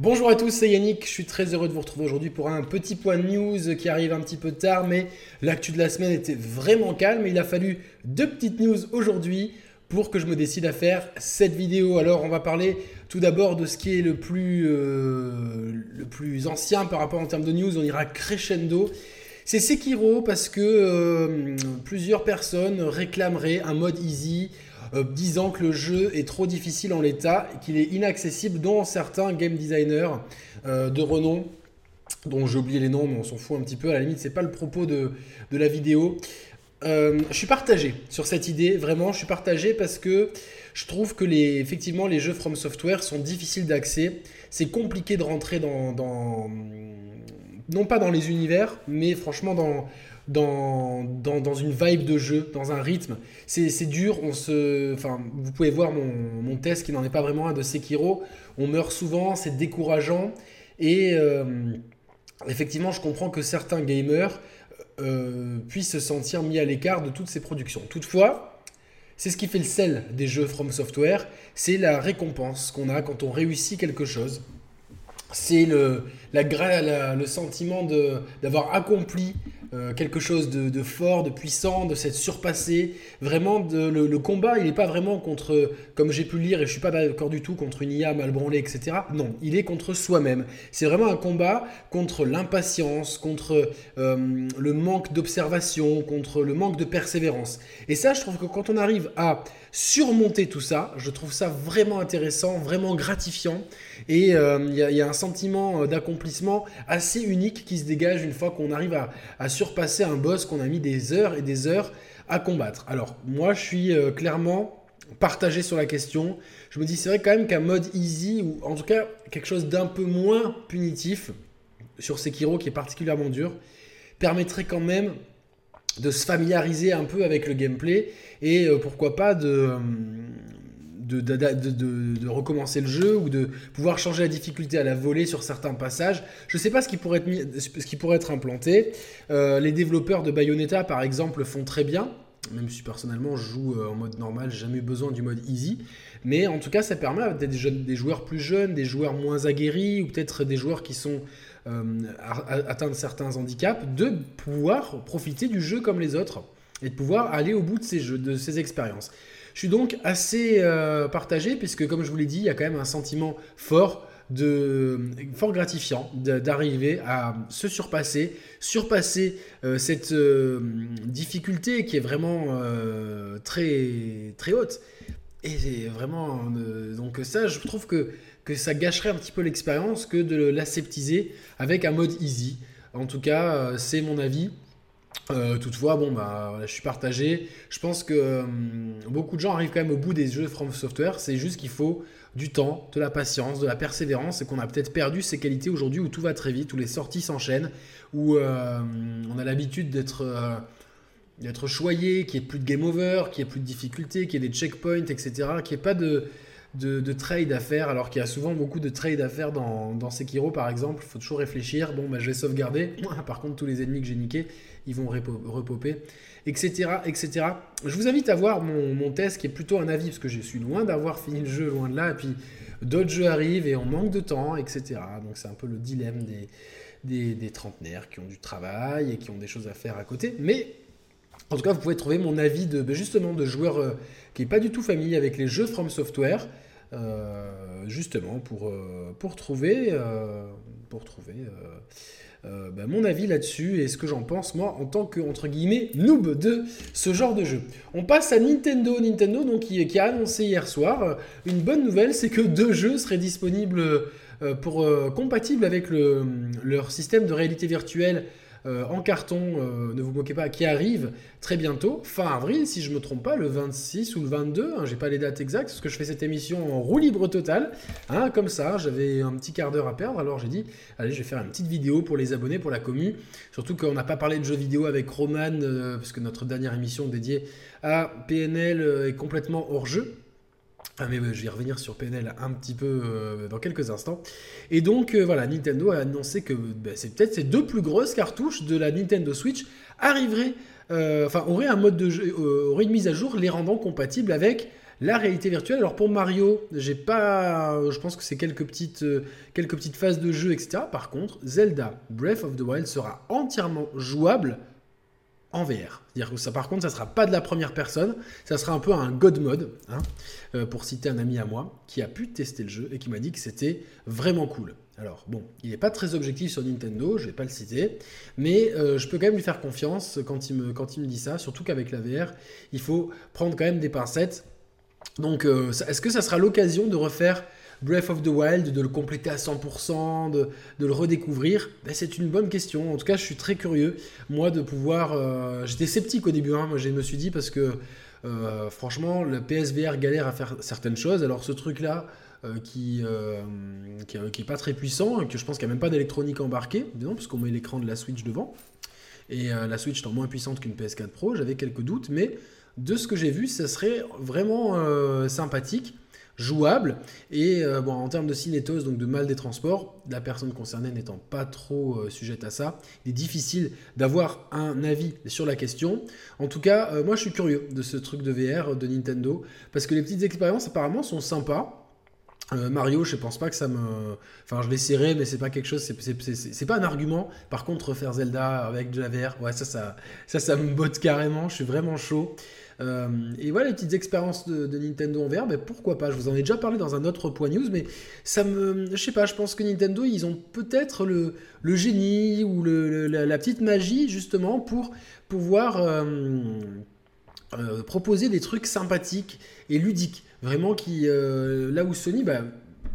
Bonjour à tous, c'est Yannick, je suis très heureux de vous retrouver aujourd'hui pour un petit point de news qui arrive un petit peu tard, mais l'actu de la semaine était vraiment calme. Il a fallu deux petites news aujourd'hui pour que je me décide à faire cette vidéo. Alors on va parler tout d'abord de ce qui est le plus, euh, le plus ancien par rapport en termes de news, on ira crescendo. C'est Sekiro parce que euh, plusieurs personnes réclameraient un mode easy euh, disant que le jeu est trop difficile en l'état qu'il est inaccessible, dont certains game designers euh, de renom dont j'ai oublié les noms, mais on s'en fout un petit peu. À la limite, c'est pas le propos de, la vidéo. Euh, je suis partagé sur cette idée, vraiment, je suis partagé parce que je trouve que les, effectivement les jeux From Software sont difficiles d'accès. C'est compliqué de rentrer dans, non pas dans les univers, mais franchement dans, dans, une vibe de jeu, dans un rythme. C'est dur, on se, enfin, vous pouvez voir mon, test qui n'en est pas vraiment un de Sekiro. On meurt souvent, c'est décourageant. Et euh, effectivement, je comprends que certains gamers euh, puissent se sentir mis à l'écart de toutes ces productions. Toutefois, c'est ce qui fait le sel des jeux From Software, c'est la récompense qu'on a quand on réussit quelque chose. C'est le, la, le sentiment d'avoir accompli euh, quelque chose de, fort, de puissant, de s'être surpassé. Vraiment, le, combat, il n'est pas vraiment contre, comme j'ai pu lire, et je suis pas d'accord du tout, contre une IA mal branlée, etc. Non, il est contre soi-même. C'est vraiment un combat contre l'impatience, contre euh, le manque d'observation, contre le manque de persévérance. Et ça, je trouve que quand on arrive à surmonter tout ça, je trouve ça vraiment intéressant, vraiment gratifiant. Et euh, il y, a un sentiment d'accomplissement assez unique qui se dégage une fois qu'on arrive à, à surpasser un boss qu'on a mis des heures et des heures à combattre. Alors moi je suis euh, clairement partagé sur la question. Je me dis c'est vrai quand même qu'un mode easy ou en tout cas quelque chose d'un peu moins punitif sur Sekiro qui est particulièrement dur permettrait quand même de se familiariser un peu avec le gameplay et euh, pourquoi pas de, de, recommencer le jeu ou de pouvoir changer la difficulté à la volée sur certains passages. Je ne sais pas ce qui pourrait être, implanté. Euh, les développeurs de Bayonetta, par exemple, font très bien. Même si personnellement je joue euh, en mode normal, jamais eu besoin du mode easy. Mais en tout cas, ça permet à des, des joueurs plus jeunes, des joueurs moins aguerris, ou peut-être des joueurs qui sont euh, atteints de certains handicaps, de pouvoir profiter du jeu comme les autres et de pouvoir aller au bout de ces jeux, de ces expériences. Je suis donc assez euh, partagé, puisque comme je vous l'ai dit, il y a quand même un sentiment fort de fort gratifiant d'arriver à se surpasser, surpasser euh, cette euh, difficulté qui est vraiment très très haute. Et vraiment donc ça, je trouve que que ça gâcherait un petit peu l'expérience que de l'aseptiser avec un mode easy. En tout cas, c'est mon avis. Euh, toutefois, bon, bah, je suis partagé. Je pense que euh, beaucoup de gens arrivent quand même au bout des jeux From Software. C'est juste qu'il faut du temps, de la patience, de la persévérance et qu'on a peut-être perdu ces qualités aujourd'hui où tout va très vite, où les sorties s'enchaînent, où euh, on a l'habitude d'être d'être choyé, qu'il n'y ait plus de game over, qu'il n'y ait plus de difficultés, qu'il y ait des checkpoints, etc., qu'il n'y ait pas de, de, trade à faire, alors qu'il y a souvent beaucoup de trade à faire dans, dans Sekiro par exemple. Il faut toujours réfléchir. Bon, bah, je vais sauvegarder. Par contre, tous les ennemis que j'ai niqués, ils vont repoper, etc., etc. Je vous invite à voir mon, test qui est plutôt un avis, parce que je suis loin d'avoir fini le jeu, loin de là. Et puis d'autres jeux arrivent et on manque de temps, etc. Donc c'est un peu le dilemme des, des, trentenaires qui ont du travail et qui ont des choses à faire à côté. Mais en tout cas, vous pouvez trouver mon avis de justement de joueurs euh, qui n'est pas du tout familier avec les jeux From Software, euh, justement pour, euh, pour trouver, pour trouver ben, mon avis là-dessus et ce que j'en pense moi en tant que entre guillemets noob de ce genre de jeu. On passe à Nintendo, Nintendo donc qui, qui a annoncé hier soir une bonne nouvelle, c'est que deux jeux seraient disponibles pour compatibles avec le, leur système de réalité virtuelle euh, en carton, euh, ne vous moquez pas, qui arrive très bientôt, fin avril, si je ne me trompe pas, le 26 ou le 22, hein, j'ai pas les dates exactes, parce que je fais cette émission en roue libre total, hein, comme ça, j'avais un petit quart d'heure à perdre, alors j'ai dit, allez, je vais faire une petite vidéo pour les abonnés, pour la commu, surtout qu'on n'a pas parlé de jeux vidéo avec Roman, euh, parce que notre dernière émission dédiée à PNL est complètement hors jeu. Ah mais je vais revenir sur PNL un petit peu euh, dans quelques instants. Et donc euh, voilà, Nintendo a annoncé que bah, peut-être ces deux plus grosses cartouches de la Nintendo Switch arriveraient, euh, enfin auraient un mode de jeu, auraient une mise à jour les rendant compatibles avec La réalité virtuelle, alors pour Mario, j'ai pas, je pense que c'est quelques petites, euh, quelques petites phases de jeu, etc. Par contre, Zelda Breath of the Wild sera entièrement jouable en VR. C'est-à-dire que ça, par contre, ça sera pas de la première personne, ça sera un peu un God mode, hein, euh, pour citer un ami à moi qui a pu tester le jeu et qui m'a dit que c'était vraiment cool. Alors bon, il n'est pas très objectif sur Nintendo, je vais pas le citer, mais euh, je peux quand même lui faire confiance quand il me, quand il me dit ça, surtout qu'avec la VR, il faut prendre quand même des pincettes. Donc euh, est-ce que ça sera l'occasion de refaire Breath of the Wild, de le compléter à 100%, de, le redécouvrir ben, C'est une bonne question. En tout cas, je suis très curieux, moi, de pouvoir... Euh, j'étais sceptique au début, hein. moi je me suis dit, parce que franchement, le PSVR galère à faire certaines choses, alors ce truc-là... Euh, qui, euh, qui, pas très puissant, que je pense qu'il n'y a même pas d'électronique embarquée, non, parce qu'on met l'écran de la Switch devant. Et euh, la Switch étant moins puissante qu'une PS4 Pro, j'avais quelques doutes, mais de ce que j'ai vu, ça serait vraiment sympathique, jouable, et bon, en termes de cinétose, donc de mal des transports, la personne concernée n'étant pas trop sujette à ça, il est difficile d'avoir un avis sur la question. En tout cas, moi je suis curieux de ce truc de VR de Nintendo, parce que les petites expériences apparemment sont sympas. Euh, Mario, je pense pas que ça me. Enfin, je l'essaierai, mais c'est pas quelque chose. C'est pas un argument. Par contre, refaire Zelda avec de la VR, ouais, ça, ça, ça, ça me botte carrément. Je suis vraiment chaud. Euh, et voilà, les petites expériences de, Nintendo en VR, ben, pourquoi pas? Je vous en ai déjà parlé dans un autre point news, mais ça me. Je sais pas, je pense que Nintendo, ils ont peut-être le, le, génie ou la, petite magie, justement, pour pouvoir euh, proposer des trucs sympathiques et ludiques. Vraiment qui, euh, là où Sony bah,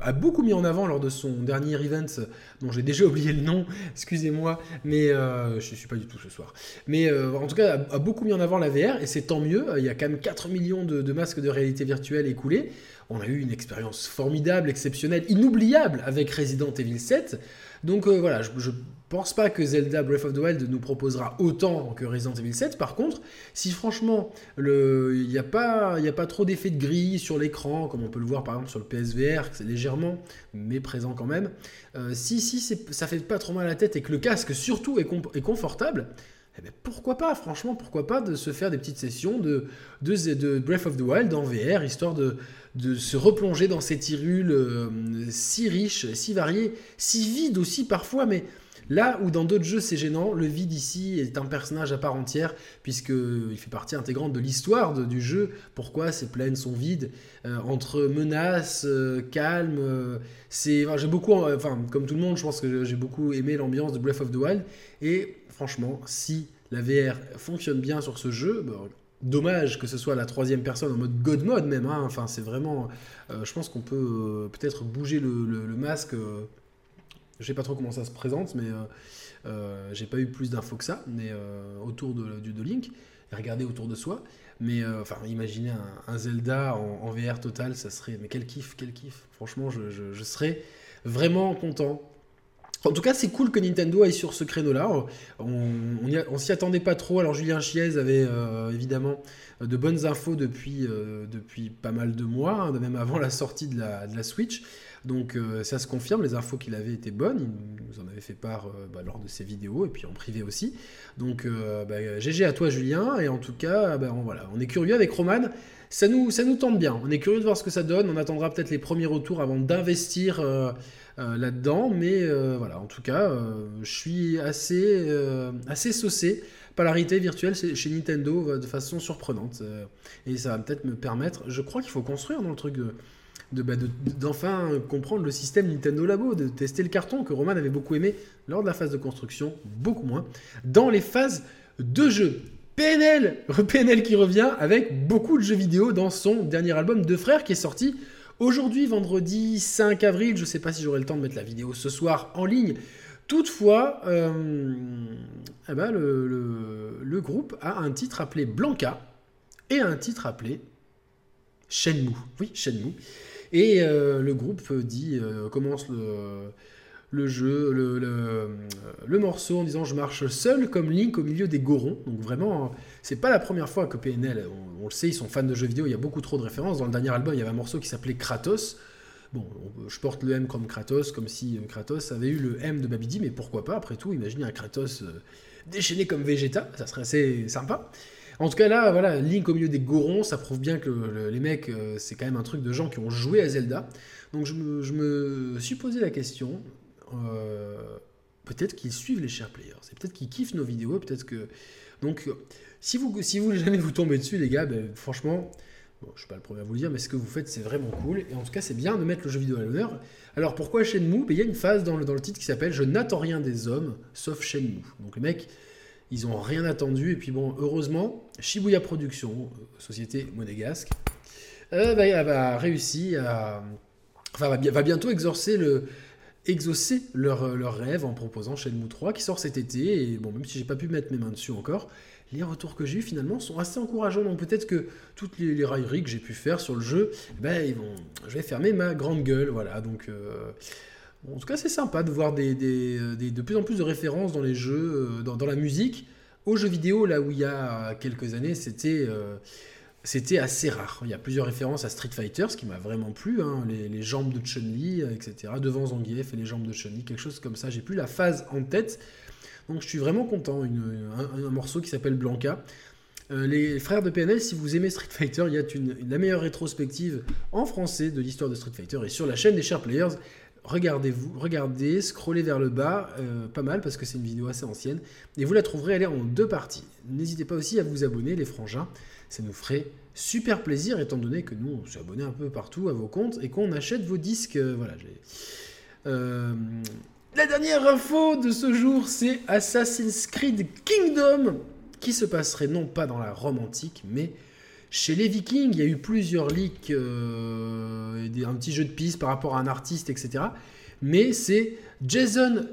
a beaucoup mis en avant lors de son dernier event, dont j'ai déjà oublié le nom, excusez-moi, mais euh, je ne suis pas du tout ce soir. Mais euh, en tout cas, a, beaucoup mis en avant la VR, et c'est tant mieux. Il y a quand même 4 millions de, masques de réalité virtuelle écoulés. On a eu une expérience formidable, exceptionnelle, inoubliable avec Resident Evil 7. Donc voilà, je, je pense pas que Zelda Breath of the Wild nous proposera autant que Resident Evil 7. Par contre, si franchement, il n'y a, pas, a pas trop d'effet de grille sur l'écran, comme on peut le voir par exemple sur le PSVR, c'est légèrement, mais présent quand même, euh, si, si ça fait pas trop mal à la tête et que le casque surtout est, confortable, eh ben, pourquoi pas, franchement, pourquoi pas de se faire des petites sessions de, Breath of the Wild en VR, histoire de, de se replonger dans ces tirules euh, si riches, si variées, si vides aussi parfois, mais Là où dans d'autres jeux c'est gênant, le vide ici est un personnage à part entière, puisqu'il fait partie intégrante de l'histoire du jeu. Pourquoi ces plaines sont vides euh, Entre menaces, euh, calme, euh, c'est. j'ai beaucoup. Enfin, comme tout le monde, je pense que j'ai beaucoup aimé l'ambiance de Breath of the Wild. Et franchement, si la VR fonctionne bien sur ce jeu, bah, Dommage que ce soit la troisième personne en mode God mode même. Hein. Enfin, c'est vraiment. je pense qu'on peut peut-être bouger le masque je sais pas trop comment ça se présente, mais euh, euh, j'ai pas eu plus d'infos que ça, mais euh, autour de, de, Link, et regarder autour de soi. Mais enfin, imaginez un, Zelda en, VR total, ça serait. Mais quel kiff, quel kiff. Franchement, je, serais vraiment content. En tout cas, c'est cool que Nintendo aille sur ce créneau-là. On, s'y attendait pas trop. Alors, Julien Chiez avait évidemment de bonnes infos depuis, depuis pas mal de mois, hein, même avant la sortie de la Switch. Donc euh, ça se confirme, les infos qu'il avait été bonnes, il nous en avait fait part euh, bah, lors de ses vidéos et puis en privé aussi. Donc euh, bah, GG à toi Julien, et en tout cas, bah, on, voilà, on est curieux avec Roman, ça nous, ça nous tente bien, on est curieux de voir ce que ça donne, on attendra peut-être les premiers retours avant d'investir là-dedans, mais voilà, en tout cas, je suis assez, assez saucé par virtuelle chez Nintendo de façon surprenante, et ça va peut-être me permettre, je crois qu'il faut construire dans le truc bah, d'enfin comprendre le système Nintendo Labo, de tester le carton que Roman avait beaucoup aimé lors de la phase de construction, beaucoup moins, dans les phases de jeu. PNL PNL qui revient avec beaucoup de jeux vidéo dans son dernier album de frères qui est sorti aujourd'hui, vendredi 5 avril. Je ne sais pas si j'aurai le temps de mettre la vidéo ce soir en ligne. Toutefois, euh, eh ben, le, groupe a un titre appelé Blanca et un titre appelé Shenmue. Oui, Shenmue. Et euh, le groupe dit, euh, commence le, jeu, le, morceau en disant je marche seul comme Link au milieu des Gorons. Donc vraiment, c'est pas la première fois que PNL, on, le sait, ils sont fans de jeux vidéo, il y a beaucoup trop de références. Dans le dernier album, il y avait un morceau qui s'appelait Kratos. Bon, je porte le M comme Kratos, comme si euh, Kratos avait eu le M de Babidi, mais pourquoi pas, après tout, imaginez un Kratos déchaîné comme Vegeta, ça serait assez sympa. En tout cas, là, voilà, Link au milieu des gorons, ça prouve bien que les mecs, euh, c'est quand même un truc de gens qui ont joué à Zelda. Donc je me, suis posé la question, euh, peut-être qu'ils suivent les chers players, c'est peut-être qu'ils kiffent nos vidéos, peut-être que... Donc, si vous, si vous jamais vous tombez dessus, les gars, ben, franchement, bon, je suis pas le premier à vous le dire, mais ce que vous faites, c'est vraiment cool. Et en tout cas, c'est bien de mettre le jeu vidéo à l'honneur. Alors, pourquoi Shenmue? Ben, Il y a une phase dans le, dans le titre qui s'appelle Je n'attends rien des hommes, sauf Shenmue. Donc, les mecs ils n'ont rien attendu. Et puis bon, heureusement, Shibuya Productions, société monégasque, euh, bah, va. Enfin, va, bientôt exorcer le, exaucer leur, leur, rêve en proposant Shenmue 3 qui sort cet été. Et bon, même si j'ai pas pu mettre mes mains dessus encore, les retours que j'ai eu finalement sont assez encourageants. Donc peut-être que toutes les, railleries que j'ai pu faire sur le jeu, ben, ils vont, je vais fermer ma grande gueule. Voilà, donc. Euh, en tout cas, c'est sympa de voir des, de plus en plus de références dans les jeux, euh, dans, la musique. Aux jeux vidéo, là où il y a quelques années, c'était euh, assez rare. Il y a plusieurs références à Street Fighter, ce qui m'a vraiment plu. Hein, les, jambes de Chun-Li, etc. Devant Zangief et les jambes de Chun-Li, quelque chose comme ça. J'ai plus la phase en tête. Donc je suis vraiment content. un, morceau qui s'appelle Blanca. Euh, les frères de PNL, si vous aimez Street Fighter, il y a la meilleure rétrospective en français de l'histoire de Street Fighter et sur la chaîne des Chers Players regardez-vous, regardez, scrollez vers le bas, euh, pas mal parce que c'est une vidéo assez ancienne, et vous la trouverez, elle est en deux parties. N'hésitez pas aussi à vous abonner, les frangins, ça nous ferait super plaisir étant donné que nous, on s'est abonné un peu partout à vos comptes et qu'on achète vos disques. Euh, voilà, euh, la dernière info de ce jour, c'est Assassin's Creed Kingdom, qui se passerait non pas dans la Rome antique, mais chez les Vikings, il y a eu plusieurs leaks, euh, un petit jeu de piste par rapport à un artiste, etc. Mais c'est Jason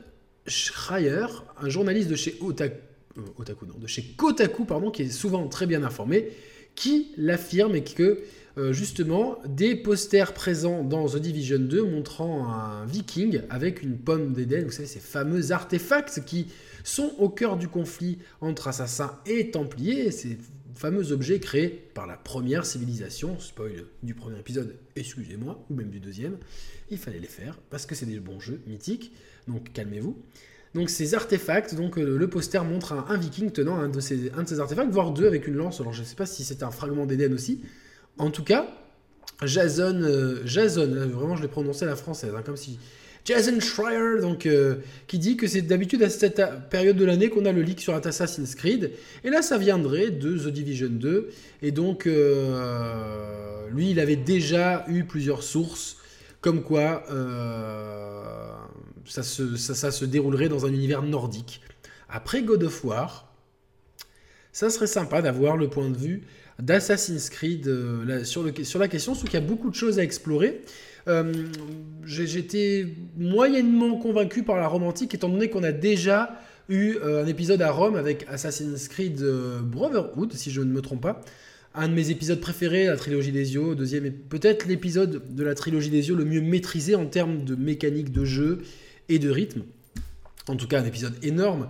Schreier, un journaliste de chez Otaku, euh, Otaku de chez Kotaku, pardon, qui est souvent très bien informé, qui l'affirme et que euh, justement des posters présents dans The Division 2 montrant un viking avec une pomme d'Éden, vous savez, ces fameux artefacts qui sont au cœur du conflit entre assassins et templiers, ces fameux objets créés par la première civilisation, spoil du premier épisode, excusez-moi, ou même du deuxième, il fallait les faire, parce que c'est des bons jeux mythiques, donc calmez-vous. Donc ces artefacts, donc euh, le poster montre un, viking tenant un de, ces, artefacts, voire deux avec une lance, alors je ne sais pas si c'est un fragment d'Éden aussi. En tout cas, Jason, euh, Jason, euh, vraiment je l'ai prononcé à la française, hein, comme si Jason Schreier, donc, qui dit que c'est d'habitude à cette période de l'année qu'on a le leak sur Assassin's Creed. Et là, ça viendrait de The Division 2. Et donc, euh, lui, il avait déjà eu plusieurs sources comme quoi ça, se, ça, se déroulerait dans un univers nordique. Après God of War, ça serait sympa d'avoir le point de vue d'Assassin's Creed sur, le, sur la question, parce qu'il y a beaucoup de choses à explorer. Euh, j'étais moyennement convaincu par la romantique, étant donné qu'on a déjà eu euh, un épisode à Rome avec Assassin's Creed euh, Brotherhood, si je ne me trompe pas. Un de mes épisodes préférés, la trilogie des yeux, deuxième, peut-être l'épisode de la trilogie des yeux le mieux maîtrisé en termes de mécanique de jeu et de rythme. En tout cas, un épisode énorme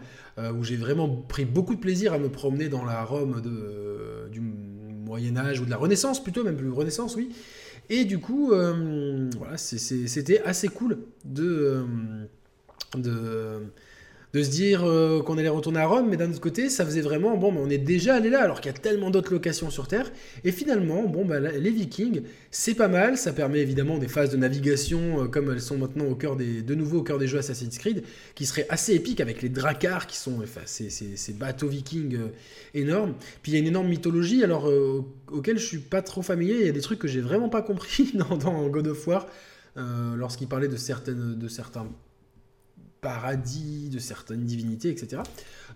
où j'ai vraiment pris beaucoup de plaisir à me promener dans la Rome de, du Moyen Âge ou de la Renaissance plutôt, même plus Renaissance, oui. Et du coup, euh, voilà, c'était assez cool de, euh, de, de se dire euh, qu'on allait retourner à Rome, mais d'un autre côté, ça faisait vraiment, bon, mais on est déjà allé là, alors qu'il y a tellement d'autres locations sur Terre. Et finalement, bon, bah, les Vikings, c'est pas mal, ça permet évidemment des phases de navigation, euh, comme elles sont maintenant au cœur des, de nouveau au cœur des jeux Assassin's Creed, qui seraient assez épiques avec les dracars, qui sont enfin, ces, bateaux vikings euh, énormes. Puis il y a une énorme mythologie, alors auquel je suis pas trop familier, il y a des trucs que j'ai vraiment pas compris dans, dans God of War. lorsqu'il parlait de, certaines, de certains paradis, de certaines divinités, etc.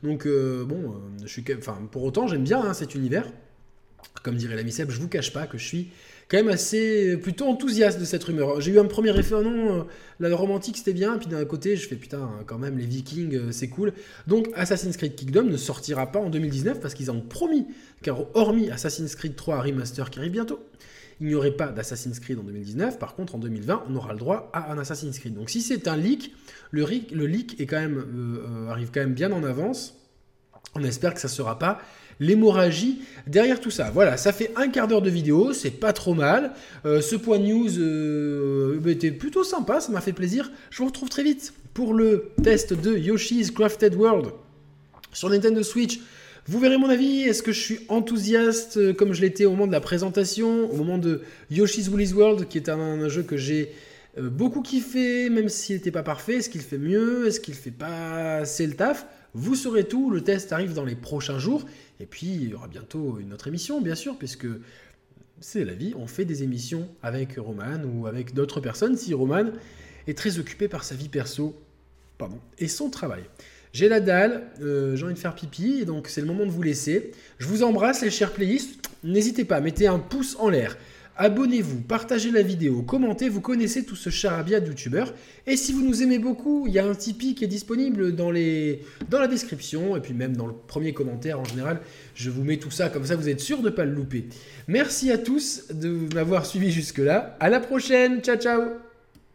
Donc, euh, bon, euh, je suis, enfin, pour autant, j'aime bien hein, cet univers. Comme dirait la Seb, je vous cache pas que je suis quand même assez plutôt enthousiaste de cette rumeur. J'ai eu un premier effet, non, euh, la romantique c'était bien, puis d'un côté je fais putain, quand même les Vikings c'est cool. Donc Assassin's Creed Kingdom ne sortira pas en 2019 parce qu'ils ont promis, car hormis Assassin's Creed 3 Remaster qui arrive bientôt, il n'y aurait pas d'Assassin's Creed en 2019. Par contre, en 2020, on aura le droit à un Assassin's Creed. Donc si c'est un leak, le, leak euh, euh, arrive quand même bien en avance. On espère que ça ne sera pas l'hémorragie derrière tout ça. Voilà, ça fait un quart d'heure de vidéo, c'est pas trop mal. Euh, ce point news bah, était plutôt sympa, ça m'a fait plaisir. Je vous retrouve très vite pour le test de Yoshi's Crafted World sur Nintendo Switch. Vous verrez mon avis, est-ce que je suis enthousiaste euh, comme je l'étais au moment de la présentation, au moment de Yoshi's Woolly's World, qui est un, jeu que j'ai euh, beaucoup kiffé, même s'il n'était pas parfait? Est-ce qu'il fait mieux? Est-ce qu'il fait pas assez le taf? Vous saurez tout, le test arrive dans les prochains jours. Et puis, il y aura bientôt une autre émission, bien sûr, puisque c'est la vie. On fait des émissions avec Roman ou avec d'autres personnes si Roman est très occupé par sa vie perso pardon, et son travail. J'ai la dalle, euh, j'ai envie de faire pipi, donc c'est le moment de vous laisser. Je vous embrasse les chers playlists. N'hésitez pas, mettez un pouce en l'air. Abonnez-vous, partagez la vidéo, commentez, vous connaissez tout ce charabia de youtubeurs. Et si vous nous aimez beaucoup, il y a un Tipeee qui est disponible dans, les... dans la description, et puis même dans le premier commentaire en général, je vous mets tout ça, comme ça vous êtes sûr de ne pas le louper. Merci à tous de m'avoir suivi jusque-là, à la prochaine, ciao ciao